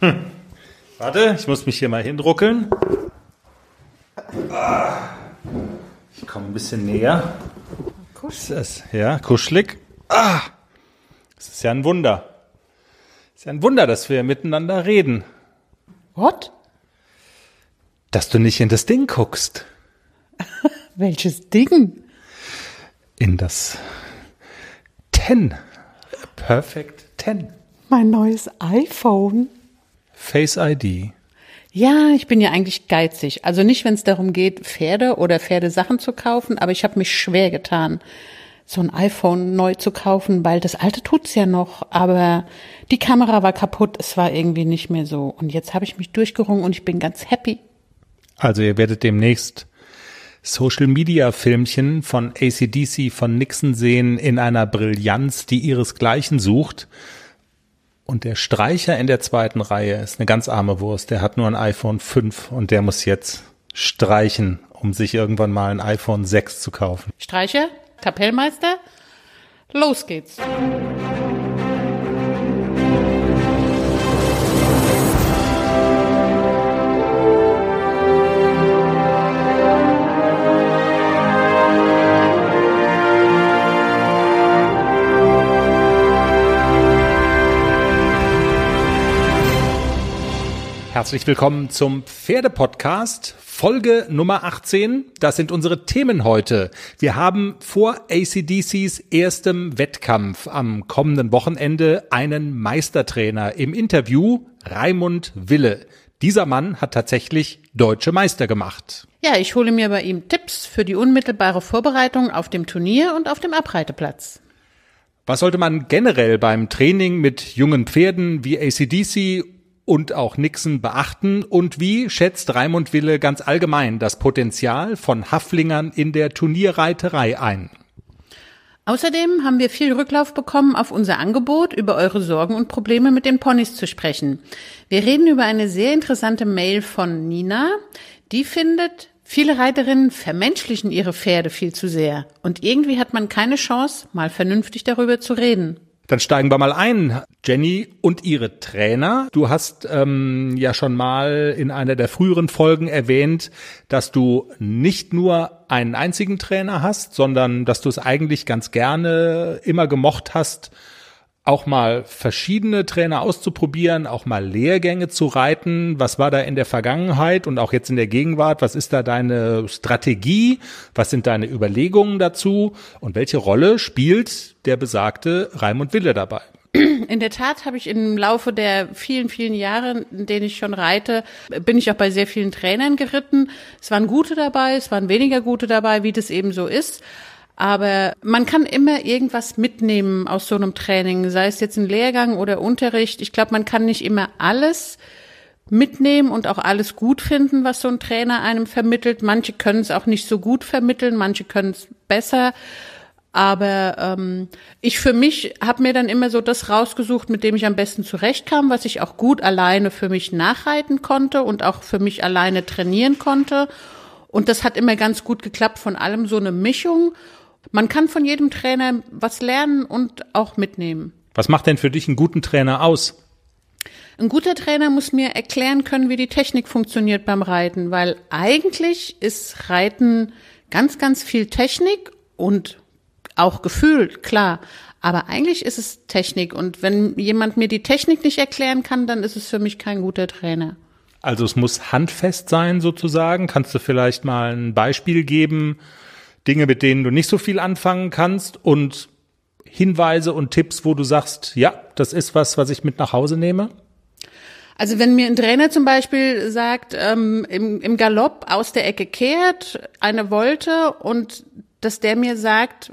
Hm. Warte, ich muss mich hier mal hindruckeln. Ich komme ein bisschen näher. Kuschelig. Das, ja, kuschelig. Ah, es ist ja ein Wunder. Es ist ja ein Wunder, dass wir miteinander reden. What? Dass du nicht in das Ding guckst. Welches Ding? In das Ten. Perfect Ten. Mein neues iPhone. Face ID. Ja, ich bin ja eigentlich geizig. Also nicht, wenn es darum geht, Pferde oder Pferdesachen zu kaufen, aber ich habe mich schwer getan, so ein iPhone neu zu kaufen, weil das alte tut's ja noch, aber die Kamera war kaputt, es war irgendwie nicht mehr so. Und jetzt habe ich mich durchgerungen und ich bin ganz happy. Also ihr werdet demnächst Social Media Filmchen von ACDC von Nixon sehen in einer Brillanz, die ihresgleichen sucht. Und der Streicher in der zweiten Reihe ist eine ganz arme Wurst. Der hat nur ein iPhone 5 und der muss jetzt streichen, um sich irgendwann mal ein iPhone 6 zu kaufen. Streicher? Kapellmeister? Los geht's. Herzlich willkommen zum Pferdepodcast, Folge Nummer 18. Das sind unsere Themen heute. Wir haben vor ACDCs erstem Wettkampf am kommenden Wochenende einen Meistertrainer im Interview, Raimund Wille. Dieser Mann hat tatsächlich deutsche Meister gemacht. Ja, ich hole mir bei ihm Tipps für die unmittelbare Vorbereitung auf dem Turnier und auf dem Abreiteplatz. Was sollte man generell beim Training mit jungen Pferden wie ACDC und auch Nixon beachten? Und wie schätzt Raimund Wille ganz allgemein das Potenzial von Haflingern in der Turnierreiterei ein? Außerdem haben wir viel Rücklauf bekommen auf unser Angebot, über eure Sorgen und Probleme mit den Ponys zu sprechen. Wir reden über eine sehr interessante Mail von Nina. Die findet, viele Reiterinnen vermenschlichen ihre Pferde viel zu sehr. Und irgendwie hat man keine Chance, mal vernünftig darüber zu reden. Dann steigen wir mal ein, Jenny und ihre Trainer. Du hast ähm, ja schon mal in einer der früheren Folgen erwähnt, dass du nicht nur einen einzigen Trainer hast, sondern dass du es eigentlich ganz gerne immer gemocht hast, auch mal verschiedene Trainer auszuprobieren, auch mal Lehrgänge zu reiten. Was war da in der Vergangenheit und auch jetzt in der Gegenwart? Was ist da deine Strategie? Was sind deine Überlegungen dazu? Und welche Rolle spielt der besagte Raimund Wille dabei? In der Tat habe ich im Laufe der vielen, vielen Jahre, in denen ich schon reite, bin ich auch bei sehr vielen Trainern geritten. Es waren gute dabei, es waren weniger gute dabei, wie das eben so ist. Aber man kann immer irgendwas mitnehmen aus so einem Training, sei es jetzt ein Lehrgang oder Unterricht. Ich glaube, man kann nicht immer alles mitnehmen und auch alles gut finden, was so ein Trainer einem vermittelt. Manche können es auch nicht so gut vermitteln, manche können es besser. Aber ähm, ich für mich habe mir dann immer so das rausgesucht, mit dem ich am besten zurechtkam, was ich auch gut alleine für mich nachreiten konnte und auch für mich alleine trainieren konnte. Und das hat immer ganz gut geklappt, von allem so eine Mischung. Man kann von jedem Trainer was lernen und auch mitnehmen. Was macht denn für dich einen guten Trainer aus? Ein guter Trainer muss mir erklären können, wie die Technik funktioniert beim Reiten, weil eigentlich ist Reiten ganz, ganz viel Technik und auch Gefühl, klar. Aber eigentlich ist es Technik und wenn jemand mir die Technik nicht erklären kann, dann ist es für mich kein guter Trainer. Also es muss handfest sein sozusagen. Kannst du vielleicht mal ein Beispiel geben, Dinge, mit denen du nicht so viel anfangen kannst und Hinweise und Tipps, wo du sagst, ja, das ist was, was ich mit nach Hause nehme? Also wenn mir ein Trainer zum Beispiel sagt, ähm, im, im Galopp aus der Ecke kehrt, eine Wolte und dass der mir sagt,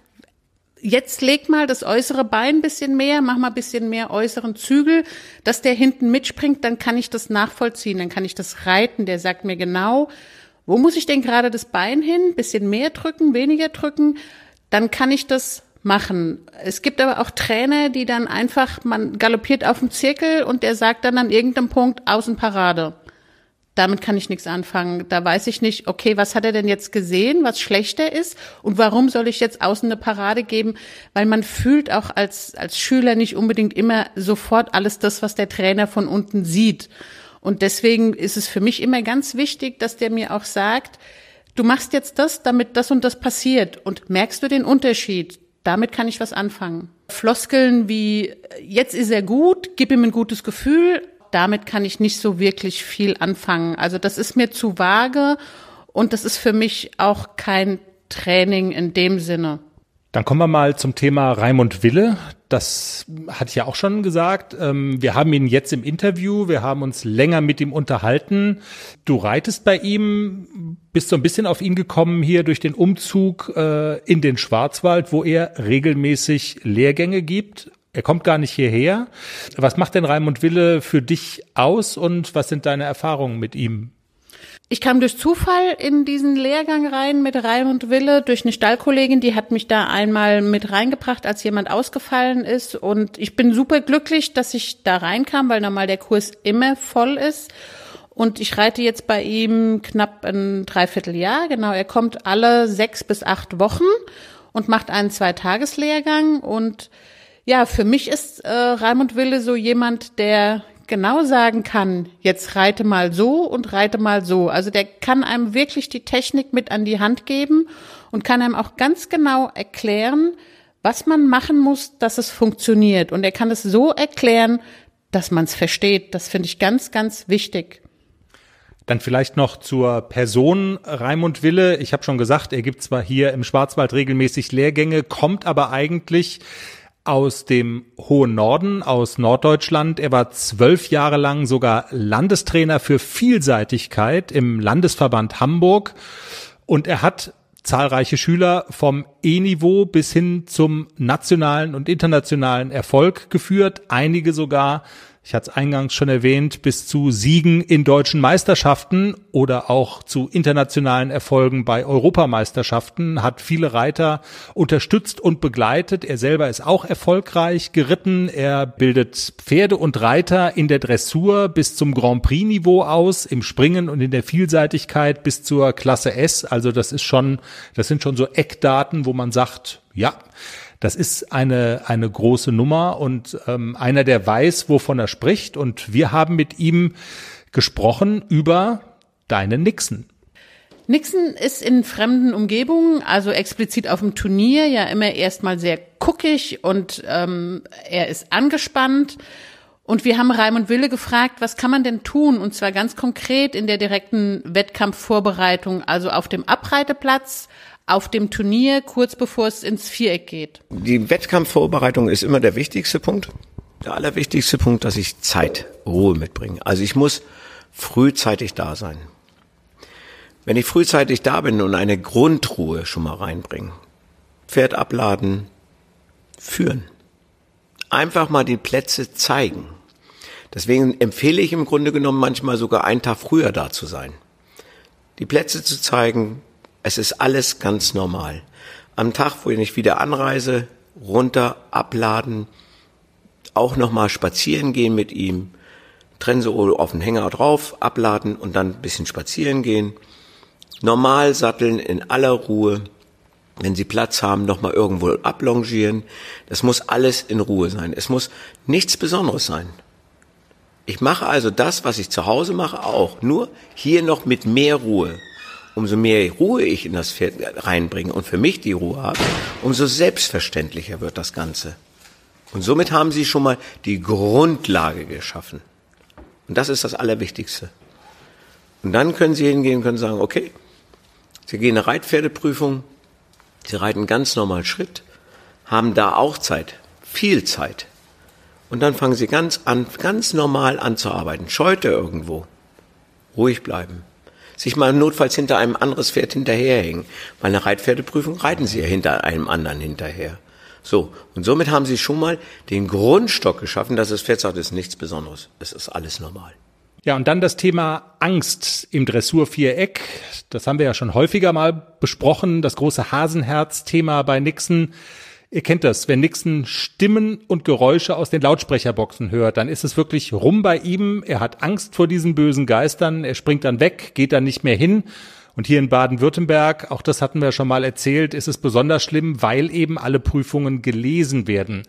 jetzt leg mal das äußere Bein ein bisschen mehr, mach mal bisschen mehr äußeren Zügel, dass der hinten mitspringt, dann kann ich das nachvollziehen, dann kann ich das reiten. Der sagt mir genau, wo muss ich denn gerade das Bein hin? Bisschen mehr drücken, weniger drücken? Dann kann ich das machen. Es gibt aber auch Trainer, die dann einfach, man galoppiert auf dem Zirkel und der sagt dann an irgendeinem Punkt Außenparade. damit kann ich nichts anfangen. Da weiß ich nicht, okay, was hat er denn jetzt gesehen, was schlechter ist und warum soll ich jetzt außen eine Parade geben? Weil man fühlt auch als, als Schüler nicht unbedingt immer sofort alles das, was der Trainer von unten sieht. Und deswegen ist es für mich immer ganz wichtig, dass der mir auch sagt, du machst jetzt das, damit das und das passiert und merkst du den Unterschied? Damit kann ich was anfangen. Floskeln wie, jetzt ist er gut, gib ihm ein gutes Gefühl, damit kann ich nicht so wirklich viel anfangen. Also das ist mir zu vage und das ist für mich auch kein Training in dem Sinne. Dann kommen wir mal zum Thema Raimund Wille. Das hatte ich ja auch schon gesagt. Ähm, wir haben ihn jetzt im Interview, wir haben uns länger mit ihm unterhalten. Du reitest bei ihm, bist so ein bisschen auf ihn gekommen hier durch den Umzug äh, in den Schwarzwald, wo er regelmäßig Lehrgänge gibt. Er kommt gar nicht hierher. Was macht denn Raimund Wille für dich aus und was sind deine Erfahrungen mit ihm? Ich kam durch Zufall in diesen Lehrgang rein mit Raimund Wille durch eine Stallkollegin, die hat mich da einmal mit reingebracht, als jemand ausgefallen ist. Und ich bin super glücklich, dass ich da reinkam, weil normal der Kurs immer voll ist. Und ich reite jetzt bei ihm knapp ein Dreivierteljahr. Genau, er kommt alle sechs bis acht Wochen und macht einen Zweitageslehrgang und ja, für mich ist äh, Raimund Wille so jemand, der genau sagen kann, jetzt reite mal so und reite mal so. Also der kann einem wirklich die Technik mit an die Hand geben und kann einem auch ganz genau erklären, was man machen muss, dass es funktioniert. Und er kann es so erklären, dass man es versteht. Das finde ich ganz, ganz wichtig. Dann vielleicht noch zur Person Raimund Wille. Ich habe schon gesagt, er gibt zwar hier im Schwarzwald regelmäßig Lehrgänge, kommt aber eigentlich aus dem hohen Norden, aus Norddeutschland. Er war zwölf Jahre lang sogar Landestrainer für Vielseitigkeit im Landesverband Hamburg und er hat zahlreiche Schüler vom E-Niveau bis hin zum nationalen und internationalen Erfolg geführt, einige sogar ich hatte es eingangs schon erwähnt, bis zu Siegen in deutschen Meisterschaften oder auch zu internationalen Erfolgen bei Europameisterschaften, hat viele Reiter unterstützt und begleitet. Er selber ist auch erfolgreich geritten. Er bildet Pferde und Reiter in der Dressur bis zum Grand Prix Niveau aus, im Springen und in der Vielseitigkeit bis zur Klasse S. Also das ist schon, das sind schon so Eckdaten, wo man sagt, ja, das ist eine, eine große Nummer und ähm, einer, der weiß, wovon er spricht. Und wir haben mit ihm gesprochen über deine Nixon. Nixon ist in fremden Umgebungen, also explizit auf dem Turnier, ja immer erstmal sehr guckig und ähm, er ist angespannt. Und wir haben Raimund Wille gefragt, was kann man denn tun? Und zwar ganz konkret in der direkten Wettkampfvorbereitung, also auf dem Abreiteplatz, auf dem Turnier, kurz bevor es ins Viereck geht? Die Wettkampfvorbereitung ist immer der wichtigste Punkt. Der allerwichtigste Punkt, dass ich Zeit, Ruhe mitbringe. Also ich muss frühzeitig da sein. Wenn ich frühzeitig da bin und eine Grundruhe schon mal reinbringe, Pferd abladen, führen. Einfach mal die Plätze zeigen. Deswegen empfehle ich im Grunde genommen manchmal sogar einen Tag früher da zu sein. Die Plätze zu zeigen, es ist alles ganz normal. Am Tag, wo ich wieder anreise, runter, abladen, auch nochmal spazieren gehen mit ihm, Trense auf den Hänger drauf, abladen und dann ein bisschen spazieren gehen. Normal satteln in aller Ruhe. Wenn Sie Platz haben, nochmal irgendwo ablongieren. Das muss alles in Ruhe sein. Es muss nichts Besonderes sein. Ich mache also das, was ich zu Hause mache, auch. Nur hier noch mit mehr Ruhe umso mehr Ruhe ich in das Pferd reinbringe und für mich die Ruhe habe, umso selbstverständlicher wird das Ganze. Und somit haben sie schon mal die Grundlage geschaffen. Und das ist das Allerwichtigste. Und dann können sie hingehen und können sagen, okay, sie gehen eine Reitpferdeprüfung, sie reiten ganz normal Schritt, haben da auch Zeit, viel Zeit. Und dann fangen sie ganz an, ganz normal an zu arbeiten. Scheute irgendwo. Ruhig bleiben sich mal notfalls hinter einem anderes Pferd hinterherhängen. Bei einer Reitpferdeprüfung reiten sie ja hinter einem anderen hinterher. So, und somit haben sie schon mal den Grundstock geschaffen, dass das Pferd sagt, es ist nichts Besonderes, es ist alles normal. Ja, und dann das Thema Angst im Dressurviereck. Das haben wir ja schon häufiger mal besprochen. Das große Hasenherz-Thema bei Nixon Ihr kennt das, wenn Nixon Stimmen und Geräusche aus den Lautsprecherboxen hört, dann ist es wirklich rum bei ihm. Er hat Angst vor diesen bösen Geistern. Er springt dann weg, geht dann nicht mehr hin. Und hier in Baden-Württemberg, auch das hatten wir schon mal erzählt, ist es besonders schlimm, weil eben alle Prüfungen gelesen werden.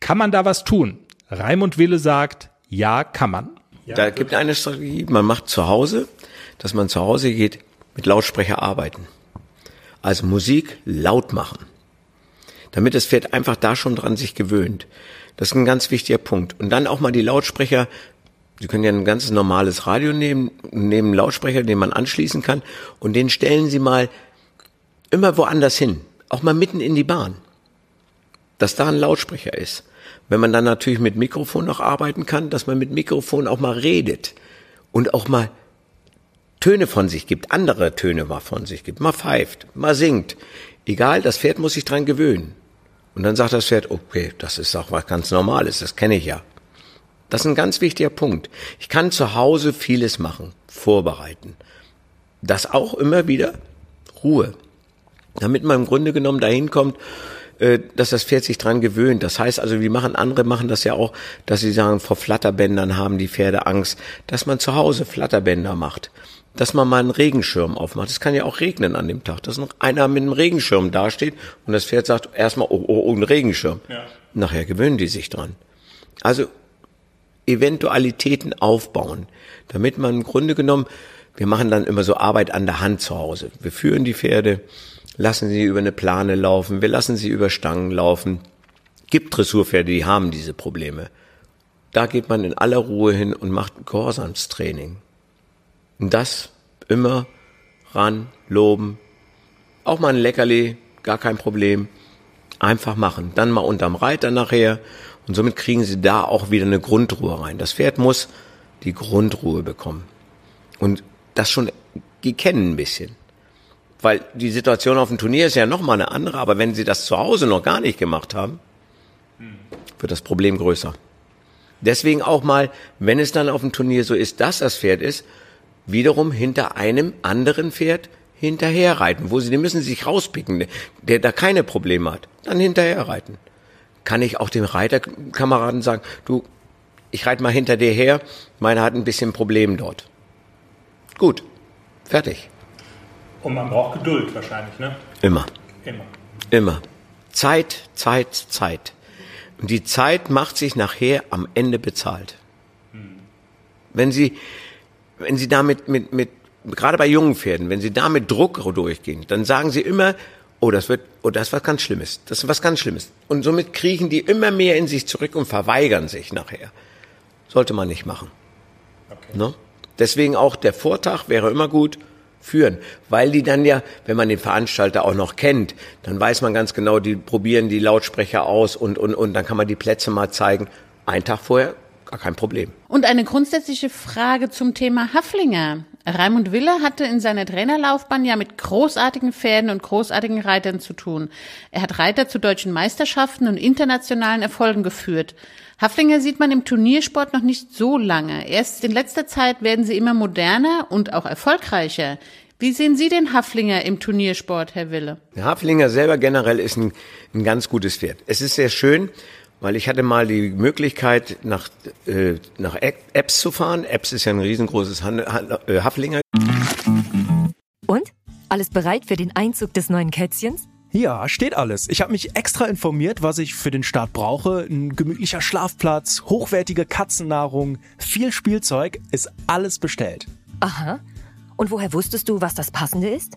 Kann man da was tun? Raimund Wille sagt, ja, kann man. Da gibt eine Strategie, man macht zu Hause, dass man zu Hause geht, mit Lautsprecher arbeiten. Also Musik laut machen damit das Pferd einfach da schon dran sich gewöhnt. Das ist ein ganz wichtiger Punkt. Und dann auch mal die Lautsprecher, Sie können ja ein ganz normales Radio nehmen, nehmen einen Lautsprecher, den man anschließen kann, und den stellen Sie mal immer woanders hin, auch mal mitten in die Bahn, dass da ein Lautsprecher ist. Wenn man dann natürlich mit Mikrofon noch arbeiten kann, dass man mit Mikrofon auch mal redet und auch mal Töne von sich gibt, andere Töne mal von sich gibt, mal pfeift, mal singt. Egal, das Pferd muss sich dran gewöhnen. Und dann sagt das Pferd, okay, das ist auch was ganz Normales, das kenne ich ja. Das ist ein ganz wichtiger Punkt. Ich kann zu Hause vieles machen, vorbereiten. Das auch immer wieder Ruhe. Damit man im Grunde genommen dahin kommt, äh, dass das Pferd sich dran gewöhnt. Das heißt also, wie machen andere machen das ja auch, dass sie sagen, vor Flatterbändern haben die Pferde Angst, dass man zu Hause Flatterbänder macht dass man mal einen Regenschirm aufmacht. Es kann ja auch regnen an dem Tag, dass noch einer mit einem Regenschirm dasteht und das Pferd sagt erstmal, oh, oh, oh, ein Regenschirm. Ja. Nachher gewöhnen die sich dran. Also Eventualitäten aufbauen, damit man im Grunde genommen, wir machen dann immer so Arbeit an der Hand zu Hause. Wir führen die Pferde, lassen sie über eine Plane laufen, wir lassen sie über Stangen laufen. Gibt Dressurpferde, die haben diese Probleme. Da geht man in aller Ruhe hin und macht Gehorsamstraining. Und das immer ran, loben. Auch mal ein Leckerli, gar kein Problem. Einfach machen. Dann mal unterm Reiter nachher. Und somit kriegen sie da auch wieder eine Grundruhe rein. Das Pferd muss die Grundruhe bekommen. Und das schon die kennen ein bisschen. Weil die Situation auf dem Turnier ist ja nochmal eine andere, aber wenn sie das zu Hause noch gar nicht gemacht haben, wird das Problem größer. Deswegen auch mal, wenn es dann auf dem Turnier so ist, dass das Pferd ist, wiederum hinter einem anderen Pferd hinterherreiten, wo sie, die müssen sich rauspicken, der da keine Probleme hat, dann hinterherreiten. Kann ich auch dem Reiterkameraden sagen, du, ich reite mal hinter dir her, meiner hat ein bisschen Problem dort. Gut, fertig. Und man braucht Geduld wahrscheinlich, ne? Immer. Immer. Immer. Zeit, Zeit, Zeit. Und die Zeit macht sich nachher am Ende bezahlt. Hm. Wenn Sie, wenn Sie damit mit, mit, gerade bei jungen Pferden, wenn Sie da mit Druck durchgehen, dann sagen Sie immer, oh, das wird, oh, das ist was ganz Schlimmes. Das ist was ganz Schlimmes. Und somit kriechen die immer mehr in sich zurück und verweigern sich nachher. Sollte man nicht machen. Okay. Ne? Deswegen auch der Vortag wäre immer gut führen, weil die dann ja, wenn man den Veranstalter auch noch kennt, dann weiß man ganz genau, die probieren die Lautsprecher aus und, und, und dann kann man die Plätze mal zeigen. Ein Tag vorher gar kein Problem. Und eine grundsätzliche Frage zum Thema Haflinger. Raimund Wille hatte in seiner Trainerlaufbahn ja mit großartigen Pferden und großartigen Reitern zu tun. Er hat Reiter zu deutschen Meisterschaften und internationalen Erfolgen geführt. Haflinger sieht man im Turniersport noch nicht so lange. Erst in letzter Zeit werden sie immer moderner und auch erfolgreicher. Wie sehen Sie den Haflinger im Turniersport, Herr Wille? Der Haflinger selber generell ist ein, ein ganz gutes Pferd. Es ist sehr schön, weil ich hatte mal die Möglichkeit, nach, äh, nach Apps zu fahren. Apps ist ja ein riesengroßes Han Han äh, Haflinger. Und? Alles bereit für den Einzug des neuen Kätzchens? Ja, steht alles. Ich habe mich extra informiert, was ich für den Start brauche. Ein gemütlicher Schlafplatz, hochwertige Katzennahrung, viel Spielzeug, ist alles bestellt. Aha. Und woher wusstest du, was das Passende ist?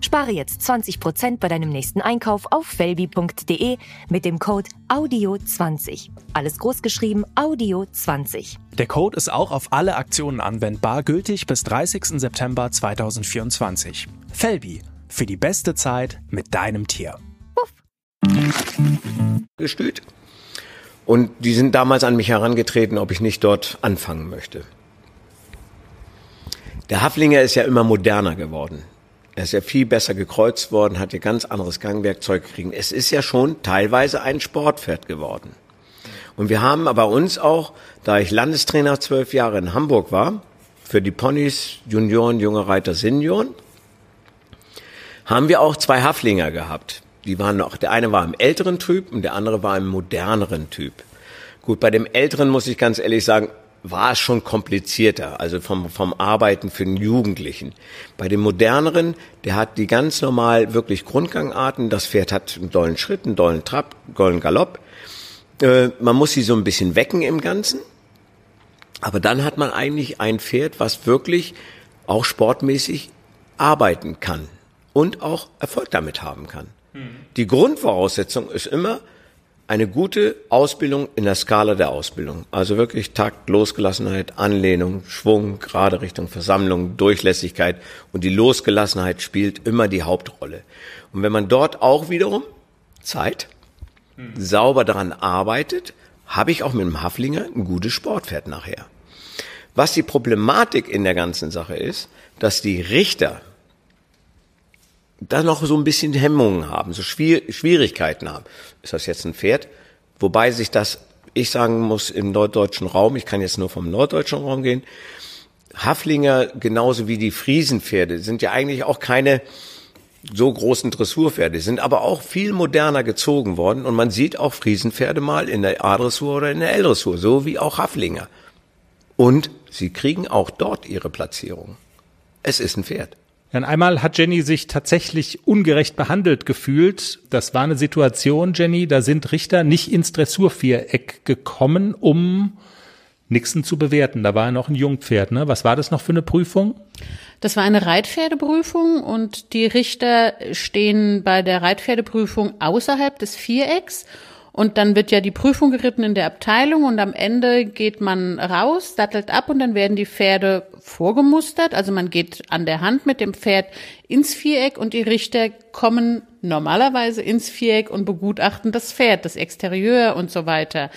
Spare jetzt 20% bei deinem nächsten Einkauf auf felbi.de mit dem Code AUDIO20. Alles großgeschrieben AUDIO20. Der Code ist auch auf alle Aktionen anwendbar, gültig bis 30. September 2024. Felbi, für die beste Zeit mit deinem Tier. Gestüt. Und die sind damals an mich herangetreten, ob ich nicht dort anfangen möchte. Der Haflinger ist ja immer moderner geworden. Er ist ja viel besser gekreuzt worden, hat ja ganz anderes Gangwerkzeug gekriegt. Es ist ja schon teilweise ein Sportpferd geworden. Und wir haben aber uns auch, da ich Landestrainer zwölf Jahre in Hamburg war, für die Ponys, Junioren, junge Reiter, Senioren, haben wir auch zwei Haflinger gehabt. Die waren noch, der eine war im älteren Typ und der andere war im moderneren Typ. Gut, bei dem älteren muss ich ganz ehrlich sagen, war es schon komplizierter, also vom, vom Arbeiten für den Jugendlichen. Bei dem moderneren, der hat die ganz normal wirklich Grundgangarten. Das Pferd hat einen dollen Schritt, einen dollen Trab, einen dollen Galopp. Äh, man muss sie so ein bisschen wecken im Ganzen. Aber dann hat man eigentlich ein Pferd, was wirklich auch sportmäßig arbeiten kann und auch Erfolg damit haben kann. Die Grundvoraussetzung ist immer eine gute Ausbildung in der Skala der Ausbildung. Also wirklich Takt, Losgelassenheit, Anlehnung, Schwung, gerade Richtung Versammlung, Durchlässigkeit und die Losgelassenheit spielt immer die Hauptrolle. Und wenn man dort auch wiederum Zeit sauber daran arbeitet, habe ich auch mit dem Haflinger ein gutes Sportpferd nachher. Was die Problematik in der ganzen Sache ist, dass die Richter da noch so ein bisschen Hemmungen haben, so Schwierigkeiten haben. Ist das jetzt ein Pferd? Wobei sich das, ich sagen muss, im norddeutschen Raum, ich kann jetzt nur vom norddeutschen Raum gehen, Haflinger genauso wie die Friesenpferde sind ja eigentlich auch keine so großen Dressurpferde, sind aber auch viel moderner gezogen worden und man sieht auch Friesenpferde mal in der A-Dressur oder in der L-Dressur, so wie auch Haflinger. Und sie kriegen auch dort ihre Platzierung. Es ist ein Pferd. Dann einmal hat Jenny sich tatsächlich ungerecht behandelt gefühlt. Das war eine Situation, Jenny, da sind Richter nicht ins Dressurviereck gekommen, um Nixon zu bewerten. Da war er noch ein Jungpferd, ne? Was war das noch für eine Prüfung? Das war eine Reitpferdeprüfung und die Richter stehen bei der Reitpferdeprüfung außerhalb des Vierecks und dann wird ja die Prüfung geritten in der Abteilung und am Ende geht man raus, sattelt ab und dann werden die Pferde vorgemustert. Also man geht an der Hand mit dem Pferd ins Viereck und die Richter kommen normalerweise ins Viereck und begutachten das Pferd, das Exterieur und so weiter.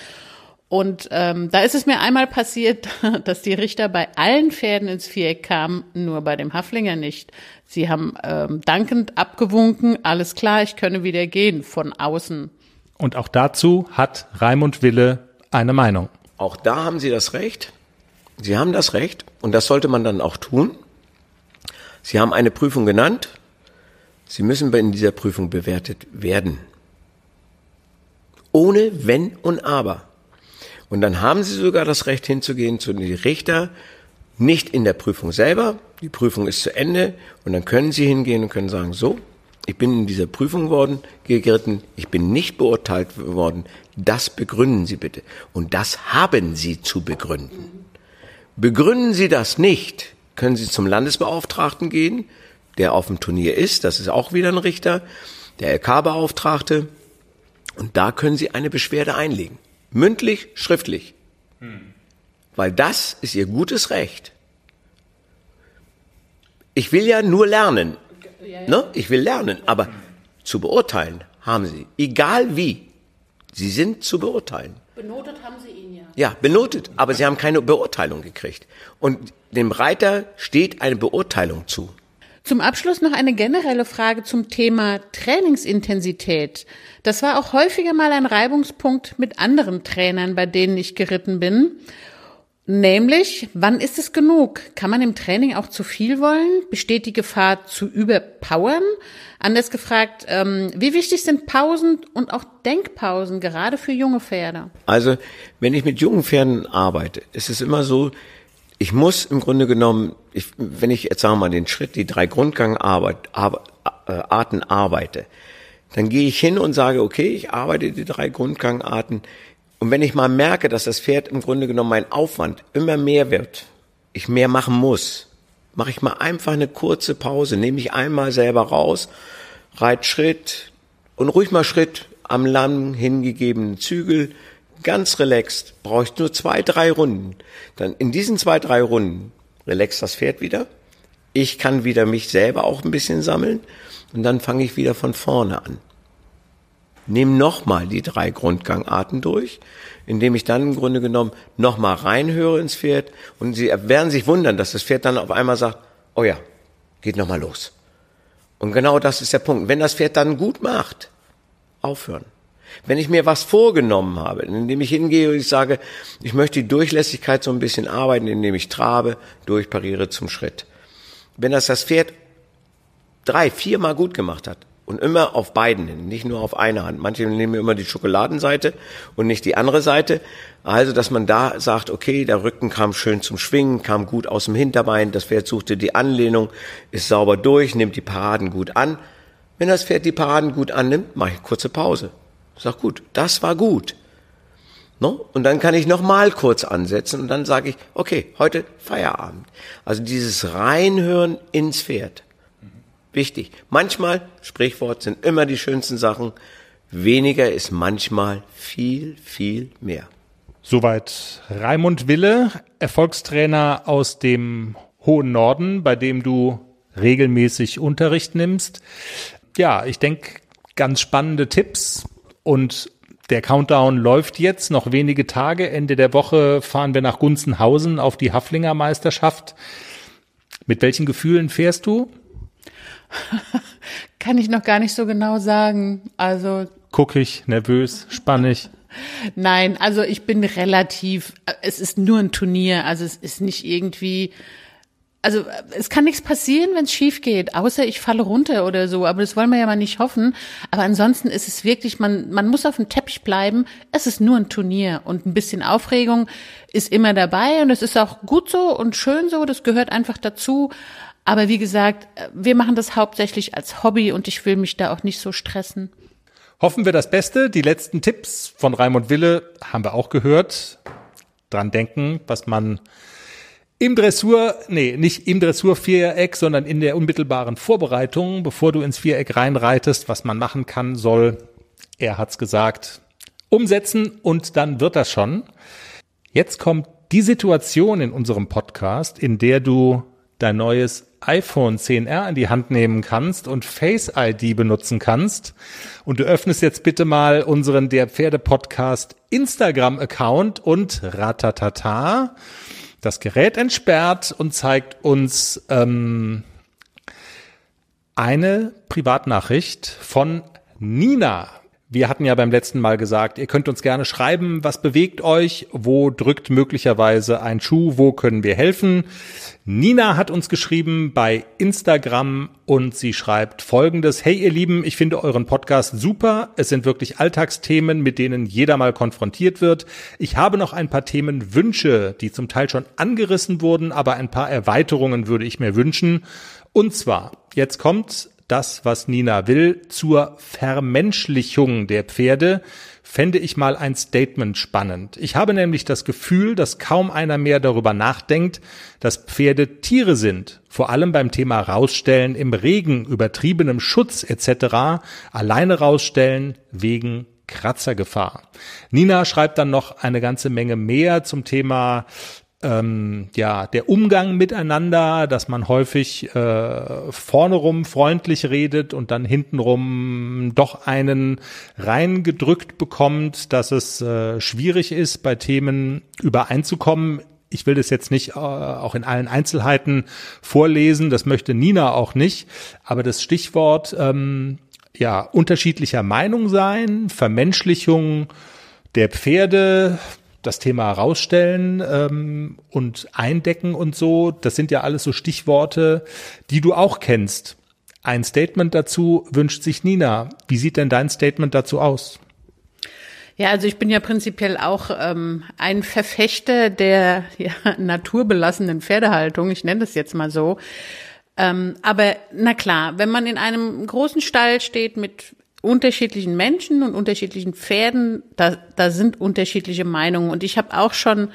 Und ähm, da ist es mir einmal passiert, dass die Richter bei allen Pferden ins Viereck kamen, nur bei dem Haflinger nicht. Sie haben ähm, dankend abgewunken, alles klar, ich könne wieder gehen von außen. Und auch dazu hat Raimund Wille eine Meinung. Auch da haben Sie das Recht. Sie haben das Recht und das sollte man dann auch tun. Sie haben eine Prüfung genannt. Sie müssen in dieser Prüfung bewertet werden. Ohne Wenn und Aber. Und dann haben Sie sogar das Recht hinzugehen zu den Richter, nicht in der Prüfung selber. Die Prüfung ist zu Ende und dann können Sie hingehen und können sagen, so, ich bin in dieser Prüfung worden, geritten, ich bin nicht beurteilt worden. Das begründen Sie bitte. Und das haben Sie zu begründen. Begründen Sie das nicht, können Sie zum Landesbeauftragten gehen, der auf dem Turnier ist, das ist auch wieder ein Richter, der LK-Beauftragte, und da können Sie eine Beschwerde einlegen. Mündlich, schriftlich. Hm. Weil das ist Ihr gutes Recht. Ich will ja nur lernen. Ne? Ich will lernen, aber zu beurteilen haben sie, egal wie. Sie sind zu beurteilen. Benotet haben sie ihn ja. Ja, benotet, aber sie haben keine Beurteilung gekriegt. Und dem Reiter steht eine Beurteilung zu. Zum Abschluss noch eine generelle Frage zum Thema Trainingsintensität. Das war auch häufiger mal ein Reibungspunkt mit anderen Trainern, bei denen ich geritten bin. Nämlich, wann ist es genug? Kann man im Training auch zu viel wollen? Besteht die Gefahr zu überpowern? Anders gefragt, ähm, wie wichtig sind Pausen und auch Denkpausen, gerade für junge Pferde? Also, wenn ich mit jungen Pferden arbeite, ist es immer so, ich muss im Grunde genommen, ich, wenn ich jetzt sagen wir mal den Schritt, die drei Grundgangarten äh, arbeite, dann gehe ich hin und sage, okay, ich arbeite die drei Grundgangarten und wenn ich mal merke, dass das Pferd im Grunde genommen mein Aufwand immer mehr wird, ich mehr machen muss, mache ich mal einfach eine kurze Pause, nehme mich einmal selber raus, reit Schritt und ruhig mal Schritt am lang hingegebenen Zügel, ganz relaxed, brauche ich nur zwei, drei Runden. Dann in diesen zwei, drei Runden relaxt das Pferd wieder. Ich kann wieder mich selber auch ein bisschen sammeln und dann fange ich wieder von vorne an. Nehme nochmal die drei Grundgangarten durch, indem ich dann im Grunde genommen nochmal reinhöre ins Pferd und Sie werden sich wundern, dass das Pferd dann auf einmal sagt, oh ja, geht nochmal los. Und genau das ist der Punkt. Wenn das Pferd dann gut macht, aufhören. Wenn ich mir was vorgenommen habe, indem ich hingehe und ich sage, ich möchte die Durchlässigkeit so ein bisschen arbeiten, indem ich trabe, durchpariere zum Schritt. Wenn das das Pferd drei, viermal gut gemacht hat und immer auf beiden, nicht nur auf einer Hand. Manche nehmen immer die Schokoladenseite und nicht die andere Seite. Also, dass man da sagt, okay, der Rücken kam schön zum Schwingen, kam gut aus dem Hinterbein, das Pferd suchte die Anlehnung, ist sauber durch, nimmt die Paraden gut an. Wenn das Pferd die Paraden gut annimmt, mache ich kurze Pause. Sag gut, das war gut. No? Und dann kann ich nochmal kurz ansetzen und dann sage ich, okay, heute Feierabend. Also dieses Reinhören ins Pferd. Wichtig. Manchmal, Sprichwort, sind immer die schönsten Sachen. Weniger ist manchmal viel, viel mehr. Soweit Raimund Wille, Erfolgstrainer aus dem hohen Norden, bei dem du regelmäßig Unterricht nimmst. Ja, ich denke, ganz spannende Tipps und der Countdown läuft jetzt, noch wenige Tage. Ende der Woche fahren wir nach Gunzenhausen auf die Haflinger Meisterschaft. Mit welchen Gefühlen fährst du? Kann ich noch gar nicht so genau sagen. Also. Guckig, nervös, spannig. Nein, also ich bin relativ, es ist nur ein Turnier, also es ist nicht irgendwie, also es kann nichts passieren, wenn es schief geht, außer ich falle runter oder so, aber das wollen wir ja mal nicht hoffen. Aber ansonsten ist es wirklich, man, man muss auf dem Teppich bleiben. Es ist nur ein Turnier und ein bisschen Aufregung ist immer dabei und es ist auch gut so und schön so, das gehört einfach dazu. Aber wie gesagt, wir machen das hauptsächlich als Hobby und ich will mich da auch nicht so stressen. Hoffen wir das Beste. Die letzten Tipps von Raimund Wille haben wir auch gehört. Dran denken, was man im Dressur, nee, nicht im Dressur-Viereck, sondern in der unmittelbaren Vorbereitung, bevor du ins Viereck reinreitest, was man machen kann, soll, er hat's gesagt, umsetzen und dann wird das schon. Jetzt kommt die Situation in unserem Podcast, in der du dein neues iPhone 10R in die Hand nehmen kannst und Face ID benutzen kannst. Und du öffnest jetzt bitte mal unseren Der Pferde Podcast Instagram Account und ratatata das Gerät entsperrt und zeigt uns ähm, eine Privatnachricht von Nina. Wir hatten ja beim letzten Mal gesagt, ihr könnt uns gerne schreiben, was bewegt euch, wo drückt möglicherweise ein Schuh, wo können wir helfen. Nina hat uns geschrieben bei Instagram und sie schreibt folgendes. Hey ihr Lieben, ich finde euren Podcast super. Es sind wirklich Alltagsthemen, mit denen jeder mal konfrontiert wird. Ich habe noch ein paar Themenwünsche, die zum Teil schon angerissen wurden, aber ein paar Erweiterungen würde ich mir wünschen. Und zwar, jetzt kommt das, was Nina will, zur Vermenschlichung der Pferde, fände ich mal ein Statement spannend. Ich habe nämlich das Gefühl, dass kaum einer mehr darüber nachdenkt, dass Pferde Tiere sind, vor allem beim Thema Rausstellen im Regen, übertriebenem Schutz etc. alleine rausstellen wegen Kratzergefahr. Nina schreibt dann noch eine ganze Menge mehr zum Thema ähm, ja, der Umgang miteinander, dass man häufig äh, vorne rum freundlich redet und dann hintenrum doch einen reingedrückt bekommt, dass es äh, schwierig ist, bei Themen übereinzukommen. Ich will das jetzt nicht äh, auch in allen Einzelheiten vorlesen, das möchte Nina auch nicht, aber das Stichwort ähm, ja unterschiedlicher Meinung sein, Vermenschlichung der Pferde, das Thema herausstellen ähm, und eindecken und so, das sind ja alles so Stichworte, die du auch kennst. Ein Statement dazu wünscht sich Nina. Wie sieht denn dein Statement dazu aus? Ja, also ich bin ja prinzipiell auch ähm, ein Verfechter der ja, naturbelassenen Pferdehaltung, ich nenne das jetzt mal so. Ähm, aber na klar, wenn man in einem großen Stall steht mit unterschiedlichen Menschen und unterschiedlichen Pferden, da, da sind unterschiedliche Meinungen. Und ich habe auch schon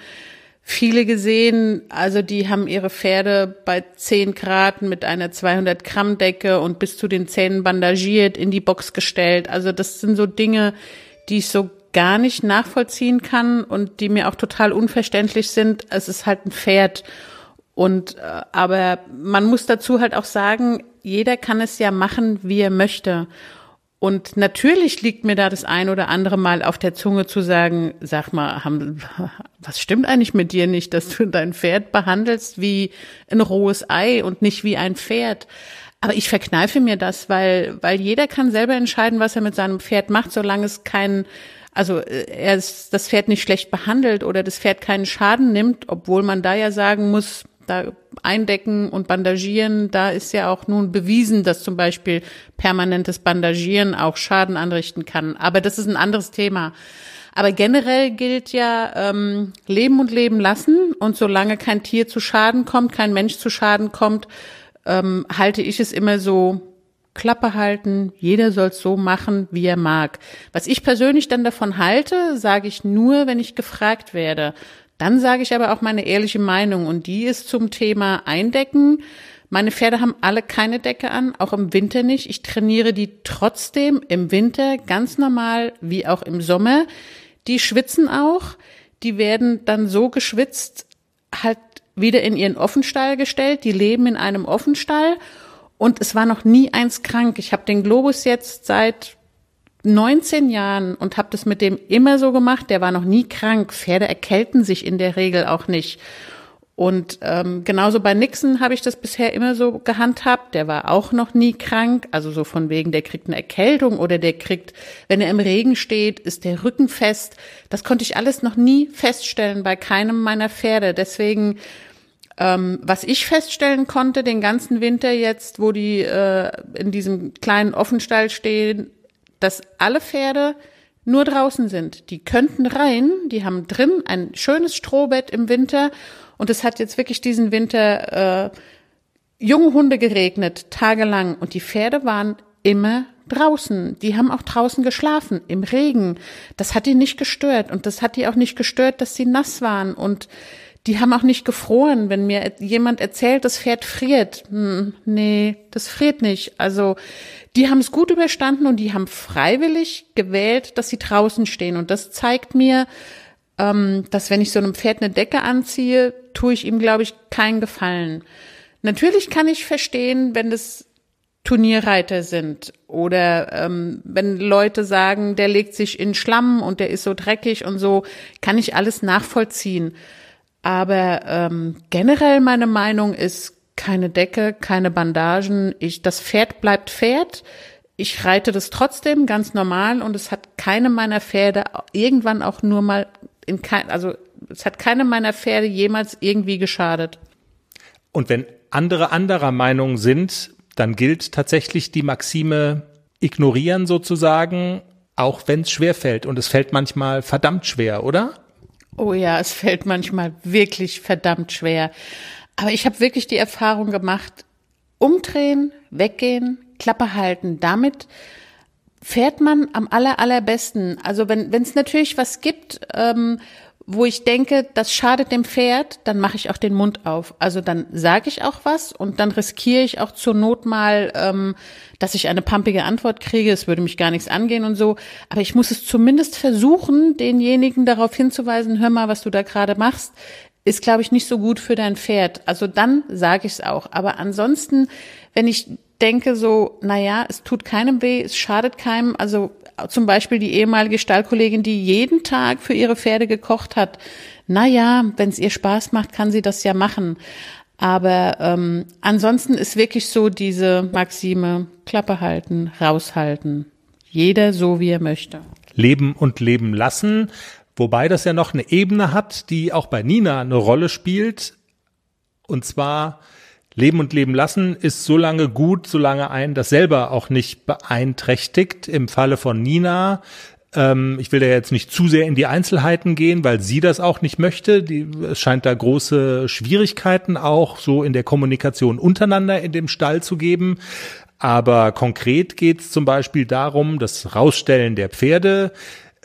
viele gesehen, also die haben ihre Pferde bei 10 Grad mit einer 200 Gramm Decke und bis zu den Zähnen bandagiert in die Box gestellt. Also das sind so Dinge, die ich so gar nicht nachvollziehen kann und die mir auch total unverständlich sind. Es ist halt ein Pferd. Und äh, aber man muss dazu halt auch sagen, jeder kann es ja machen, wie er möchte. Und natürlich liegt mir da das ein oder andere Mal auf der Zunge zu sagen, sag mal, haben, was stimmt eigentlich mit dir nicht, dass du dein Pferd behandelst wie ein rohes Ei und nicht wie ein Pferd? Aber ich verkneife mir das, weil, weil jeder kann selber entscheiden, was er mit seinem Pferd macht, solange es keinen, also äh, er ist, das Pferd nicht schlecht behandelt oder das Pferd keinen Schaden nimmt, obwohl man da ja sagen muss, da eindecken und bandagieren, da ist ja auch nun bewiesen, dass zum Beispiel permanentes Bandagieren auch Schaden anrichten kann. Aber das ist ein anderes Thema. Aber generell gilt ja ähm, Leben und Leben lassen. Und solange kein Tier zu Schaden kommt, kein Mensch zu Schaden kommt, ähm, halte ich es immer so Klappe halten, jeder soll es so machen, wie er mag. Was ich persönlich dann davon halte, sage ich nur, wenn ich gefragt werde. Dann sage ich aber auch meine ehrliche Meinung und die ist zum Thema Eindecken. Meine Pferde haben alle keine Decke an, auch im Winter nicht. Ich trainiere die trotzdem im Winter ganz normal wie auch im Sommer. Die schwitzen auch. Die werden dann so geschwitzt, halt wieder in ihren Offenstall gestellt. Die leben in einem Offenstall und es war noch nie eins krank. Ich habe den Globus jetzt seit 19 Jahren und habe das mit dem immer so gemacht. Der war noch nie krank. Pferde erkälten sich in der Regel auch nicht. Und ähm, genauso bei Nixon habe ich das bisher immer so gehandhabt. Der war auch noch nie krank. Also so von wegen, der kriegt eine Erkältung oder der kriegt, wenn er im Regen steht, ist der Rücken fest. Das konnte ich alles noch nie feststellen bei keinem meiner Pferde. Deswegen, ähm, was ich feststellen konnte den ganzen Winter jetzt, wo die äh, in diesem kleinen Offenstall stehen, dass alle Pferde nur draußen sind. Die könnten rein, die haben drin ein schönes Strohbett im Winter und es hat jetzt wirklich diesen Winter äh, junge Hunde geregnet, tagelang und die Pferde waren immer draußen. Die haben auch draußen geschlafen, im Regen. Das hat die nicht gestört und das hat die auch nicht gestört, dass sie nass waren und die haben auch nicht gefroren. Wenn mir jemand erzählt, das Pferd friert, hm, nee, das friert nicht. Also die haben es gut überstanden und die haben freiwillig gewählt, dass sie draußen stehen. Und das zeigt mir, ähm, dass wenn ich so einem Pferd eine Decke anziehe, tue ich ihm, glaube ich, keinen Gefallen. Natürlich kann ich verstehen, wenn das Turnierreiter sind oder ähm, wenn Leute sagen, der legt sich in Schlamm und der ist so dreckig und so, kann ich alles nachvollziehen. Aber ähm, generell meine Meinung ist, keine Decke, keine Bandagen. Ich, das Pferd bleibt Pferd. Ich reite das trotzdem ganz normal und es hat keine meiner Pferde irgendwann auch nur mal in kein, also es hat keine meiner Pferde jemals irgendwie geschadet. Und wenn andere anderer Meinung sind, dann gilt tatsächlich die Maxime ignorieren sozusagen, auch wenn es schwer fällt. Und es fällt manchmal verdammt schwer, oder? Oh ja, es fällt manchmal wirklich verdammt schwer. Aber ich habe wirklich die Erfahrung gemacht, umdrehen, weggehen, Klappe halten. Damit fährt man am aller, allerbesten. Also wenn es natürlich was gibt, ähm, wo ich denke, das schadet dem Pferd, dann mache ich auch den Mund auf. Also dann sage ich auch was und dann riskiere ich auch zur Not mal, ähm, dass ich eine pampige Antwort kriege. Es würde mich gar nichts angehen und so. Aber ich muss es zumindest versuchen, denjenigen darauf hinzuweisen, hör mal, was du da gerade machst ist, glaube ich, nicht so gut für dein Pferd. Also dann sage ich es auch. Aber ansonsten, wenn ich denke so, na ja, es tut keinem weh, es schadet keinem. Also zum Beispiel die ehemalige Stallkollegin, die jeden Tag für ihre Pferde gekocht hat. Na ja, wenn es ihr Spaß macht, kann sie das ja machen. Aber ähm, ansonsten ist wirklich so diese Maxime, Klappe halten, raushalten. Jeder so, wie er möchte. Leben und leben lassen. Wobei das ja noch eine Ebene hat, die auch bei Nina eine Rolle spielt. Und zwar Leben und Leben lassen ist so lange gut, solange einen das selber auch nicht beeinträchtigt. Im Falle von Nina, ähm, ich will da jetzt nicht zu sehr in die Einzelheiten gehen, weil sie das auch nicht möchte. Die, es scheint da große Schwierigkeiten auch so in der Kommunikation untereinander in dem Stall zu geben. Aber konkret geht es zum Beispiel darum, das Rausstellen der Pferde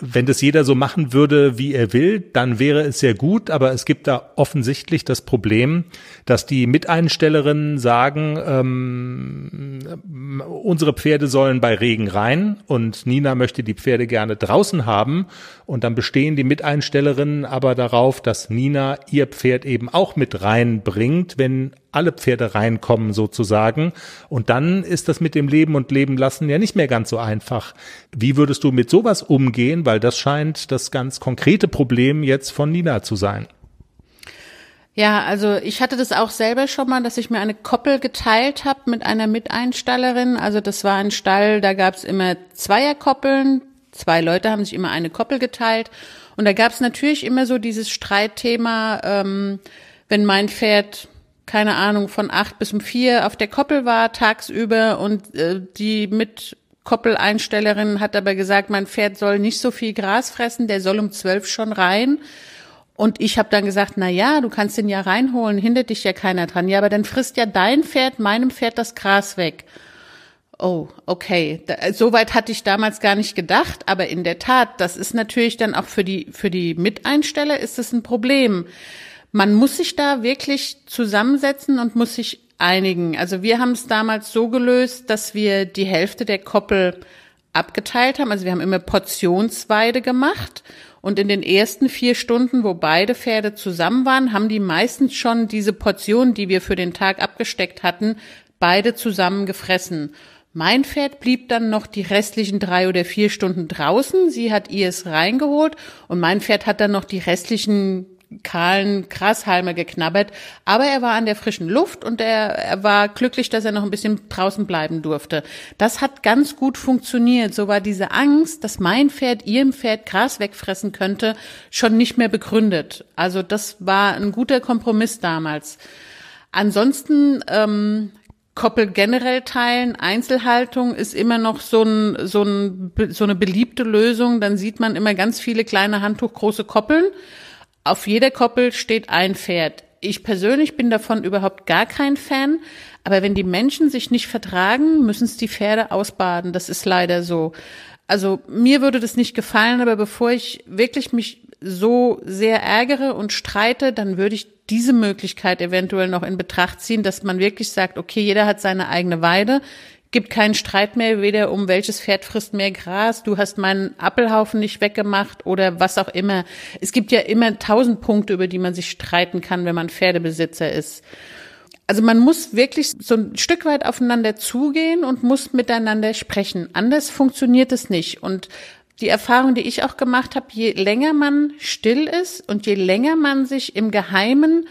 wenn das jeder so machen würde, wie er will, dann wäre es sehr gut. Aber es gibt da offensichtlich das Problem, dass die Miteinstellerinnen sagen, ähm, unsere Pferde sollen bei Regen rein und Nina möchte die Pferde gerne draußen haben. Und dann bestehen die Miteinstellerinnen aber darauf, dass Nina ihr Pferd eben auch mit reinbringt, wenn alle Pferde reinkommen sozusagen. Und dann ist das mit dem Leben und Leben lassen ja nicht mehr ganz so einfach. Wie würdest du mit sowas umgehen? Weil das scheint das ganz konkrete Problem jetzt von Nina zu sein. Ja, also ich hatte das auch selber schon mal, dass ich mir eine Koppel geteilt habe mit einer Miteinstallerin. Also das war ein Stall, da gab es immer Zweierkoppeln. Zwei Leute haben sich immer eine Koppel geteilt. Und da gab es natürlich immer so dieses Streitthema, ähm, wenn mein Pferd keine Ahnung, von acht bis um vier auf der Koppel war tagsüber und äh, die mit Koppeleinstellerin hat aber gesagt, mein Pferd soll nicht so viel Gras fressen, der soll um zwölf schon rein. Und ich habe dann gesagt, na ja, du kannst den ja reinholen, hindert dich ja keiner dran. Ja, aber dann frisst ja dein Pferd meinem Pferd das Gras weg. Oh, okay. Soweit hatte ich damals gar nicht gedacht, aber in der Tat, das ist natürlich dann auch für die für die Miteinsteller ist es ein Problem man muss sich da wirklich zusammensetzen und muss sich einigen. Also wir haben es damals so gelöst, dass wir die Hälfte der Koppel abgeteilt haben. Also wir haben immer Portionsweide gemacht. Und in den ersten vier Stunden, wo beide Pferde zusammen waren, haben die meistens schon diese Portion, die wir für den Tag abgesteckt hatten, beide zusammen gefressen. Mein Pferd blieb dann noch die restlichen drei oder vier Stunden draußen. Sie hat ihrs reingeholt und mein Pferd hat dann noch die restlichen kahlen Grashalme geknabbert, aber er war an der frischen Luft und er, er war glücklich, dass er noch ein bisschen draußen bleiben durfte. Das hat ganz gut funktioniert. So war diese Angst, dass mein Pferd ihrem Pferd Gras wegfressen könnte, schon nicht mehr begründet. Also das war ein guter Kompromiss damals. Ansonsten ähm, Koppel generell teilen, Einzelhaltung ist immer noch so, ein, so, ein, so eine beliebte Lösung. Dann sieht man immer ganz viele kleine handtuchgroße Koppeln. Auf jeder Koppel steht ein Pferd. Ich persönlich bin davon überhaupt gar kein Fan, aber wenn die Menschen sich nicht vertragen, müssen es die Pferde ausbaden. Das ist leider so. Also mir würde das nicht gefallen, aber bevor ich wirklich mich so sehr ärgere und streite, dann würde ich diese Möglichkeit eventuell noch in Betracht ziehen, dass man wirklich sagt, okay, jeder hat seine eigene Weide gibt keinen Streit mehr, weder um welches Pferd frisst mehr Gras, du hast meinen Appelhaufen nicht weggemacht oder was auch immer. Es gibt ja immer tausend Punkte, über die man sich streiten kann, wenn man Pferdebesitzer ist. Also man muss wirklich so ein Stück weit aufeinander zugehen und muss miteinander sprechen. Anders funktioniert es nicht. Und die Erfahrung, die ich auch gemacht habe, je länger man still ist und je länger man sich im Geheimen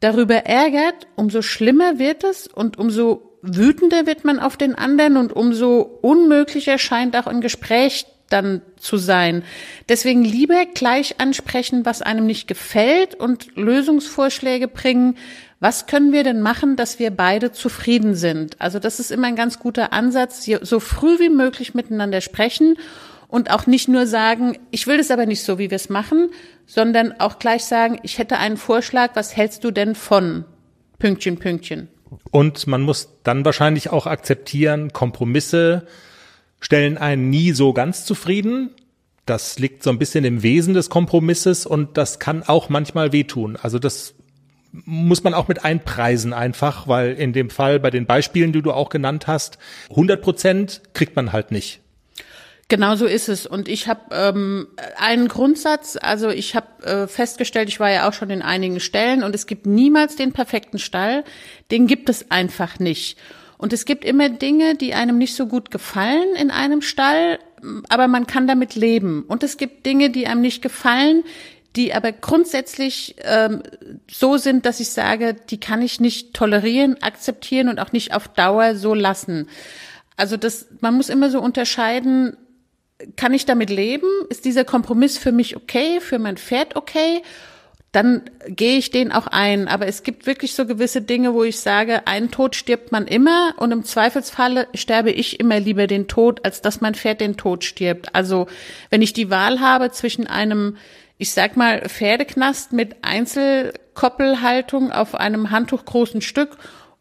darüber ärgert, umso schlimmer wird es und umso wütender wird man auf den anderen und umso unmöglicher scheint auch ein Gespräch dann zu sein. Deswegen lieber gleich ansprechen, was einem nicht gefällt und Lösungsvorschläge bringen. Was können wir denn machen, dass wir beide zufrieden sind? Also das ist immer ein ganz guter Ansatz, so früh wie möglich miteinander sprechen und auch nicht nur sagen, ich will das aber nicht so, wie wir es machen, sondern auch gleich sagen, ich hätte einen Vorschlag, was hältst du denn von? Pünktchen, Pünktchen. Und man muss dann wahrscheinlich auch akzeptieren, Kompromisse stellen einen nie so ganz zufrieden. Das liegt so ein bisschen im Wesen des Kompromisses und das kann auch manchmal wehtun. Also das muss man auch mit einpreisen einfach, weil in dem Fall bei den Beispielen, die du auch genannt hast, 100 Prozent kriegt man halt nicht. Genau so ist es. Und ich habe ähm, einen Grundsatz, also ich habe äh, festgestellt, ich war ja auch schon in einigen Stellen und es gibt niemals den perfekten Stall, den gibt es einfach nicht. Und es gibt immer Dinge, die einem nicht so gut gefallen in einem Stall, aber man kann damit leben. Und es gibt Dinge, die einem nicht gefallen, die aber grundsätzlich ähm, so sind, dass ich sage, die kann ich nicht tolerieren, akzeptieren und auch nicht auf Dauer so lassen. Also das, man muss immer so unterscheiden, kann ich damit leben? Ist dieser Kompromiss für mich okay, für mein Pferd okay? Dann gehe ich den auch ein. Aber es gibt wirklich so gewisse Dinge, wo ich sage, einen Tod stirbt man immer und im Zweifelsfalle sterbe ich immer lieber den Tod, als dass mein Pferd den Tod stirbt. Also wenn ich die Wahl habe zwischen einem, ich sag mal, Pferdeknast mit Einzelkoppelhaltung auf einem handtuchgroßen Stück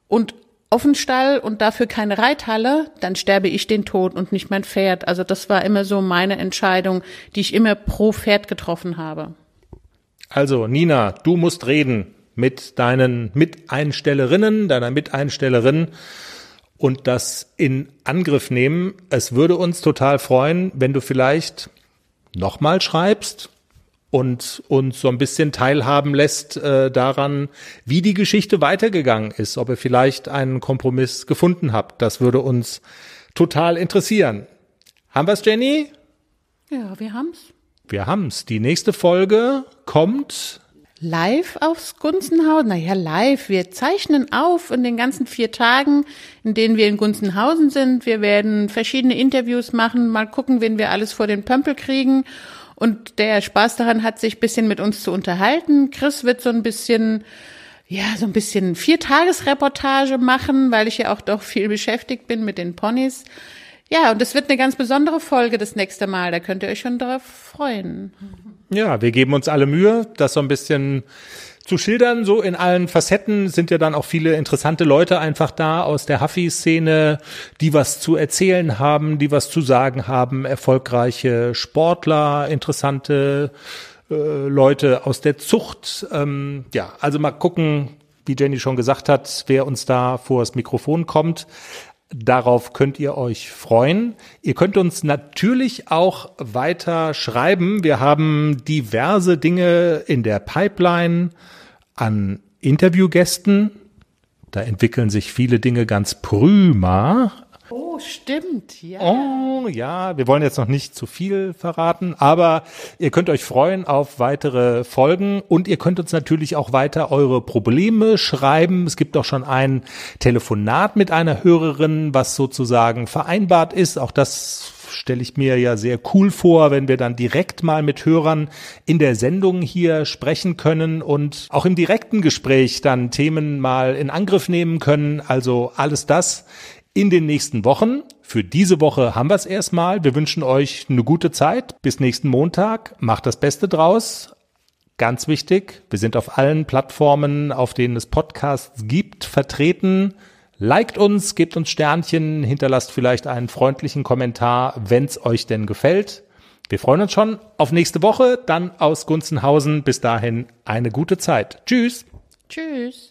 und Offenstall und dafür keine Reithalle, dann sterbe ich den Tod und nicht mein Pferd. Also das war immer so meine Entscheidung, die ich immer pro Pferd getroffen habe. Also Nina, du musst reden mit deinen Miteinstellerinnen, deiner Miteinstellerin und das in Angriff nehmen. Es würde uns total freuen, wenn du vielleicht nochmal schreibst und uns so ein bisschen teilhaben lässt äh, daran, wie die Geschichte weitergegangen ist, ob ihr vielleicht einen Kompromiss gefunden habt. Das würde uns total interessieren. Haben wir's, Jenny? Ja, wir haben's. Wir haben's. Die nächste Folge kommt Live aufs Gunzenhausen? Naja, live. Wir zeichnen auf in den ganzen vier Tagen, in denen wir in Gunzenhausen sind. Wir werden verschiedene Interviews machen, mal gucken, wen wir alles vor den Pömpel kriegen. Und der Spaß daran hat, sich bisschen mit uns zu unterhalten. Chris wird so ein bisschen, ja, so ein bisschen Viertagesreportage machen, weil ich ja auch doch viel beschäftigt bin mit den Ponys. Ja, und es wird eine ganz besondere Folge das nächste Mal. Da könnt ihr euch schon darauf freuen. Ja, wir geben uns alle Mühe, das so ein bisschen zu schildern. So in allen Facetten sind ja dann auch viele interessante Leute einfach da aus der Huffy-Szene, die was zu erzählen haben, die was zu sagen haben, erfolgreiche Sportler, interessante äh, Leute aus der Zucht. Ähm, ja, also mal gucken, wie Jenny schon gesagt hat, wer uns da vor das Mikrofon kommt. Darauf könnt ihr euch freuen. Ihr könnt uns natürlich auch weiter schreiben. Wir haben diverse Dinge in der Pipeline an Interviewgästen. Da entwickeln sich viele Dinge ganz prüma. Oh, stimmt, ja. Oh, ja, wir wollen jetzt noch nicht zu viel verraten, aber ihr könnt euch freuen auf weitere Folgen und ihr könnt uns natürlich auch weiter eure Probleme schreiben. Es gibt auch schon ein Telefonat mit einer Hörerin, was sozusagen vereinbart ist. Auch das stelle ich mir ja sehr cool vor, wenn wir dann direkt mal mit Hörern in der Sendung hier sprechen können und auch im direkten Gespräch dann Themen mal in Angriff nehmen können. Also alles das in den nächsten Wochen. Für diese Woche haben wir es erstmal. Wir wünschen euch eine gute Zeit. Bis nächsten Montag. Macht das Beste draus. Ganz wichtig, wir sind auf allen Plattformen, auf denen es Podcasts gibt, vertreten. Liked uns, gebt uns Sternchen, hinterlasst vielleicht einen freundlichen Kommentar, wenn es euch denn gefällt. Wir freuen uns schon auf nächste Woche, dann aus Gunzenhausen. Bis dahin eine gute Zeit. Tschüss. Tschüss.